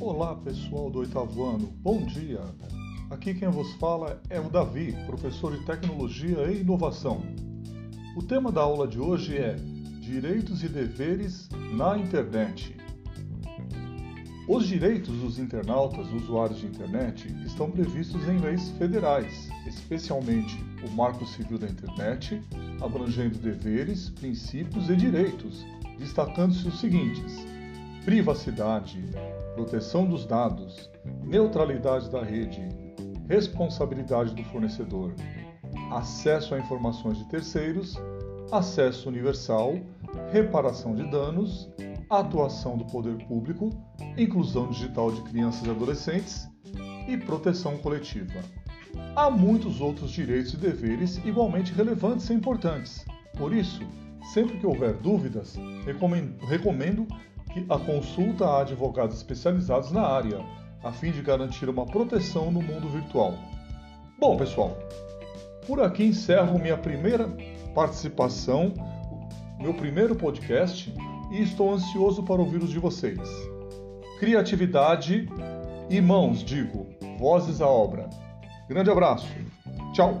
Olá pessoal do oitavo ano, bom dia! Aqui quem vos fala é o Davi, professor de Tecnologia e Inovação. O tema da aula de hoje é Direitos e Deveres na Internet. Os direitos dos internautas, usuários de internet, estão previstos em leis federais, especialmente o Marco Civil da Internet, abrangendo deveres, princípios e direitos, destacando-se os seguintes: privacidade, proteção dos dados, neutralidade da rede, responsabilidade do fornecedor, acesso a informações de terceiros, acesso universal, reparação de danos, atuação do poder público, inclusão digital de crianças e adolescentes e proteção coletiva. Há muitos outros direitos e deveres igualmente relevantes e importantes. Por isso, sempre que houver dúvidas, recomendo a consulta a advogados especializados na área, a fim de garantir uma proteção no mundo virtual. Bom, pessoal, por aqui encerro minha primeira participação, meu primeiro podcast e estou ansioso para ouvir os de vocês. Criatividade e mãos, digo, vozes à obra. Grande abraço. Tchau.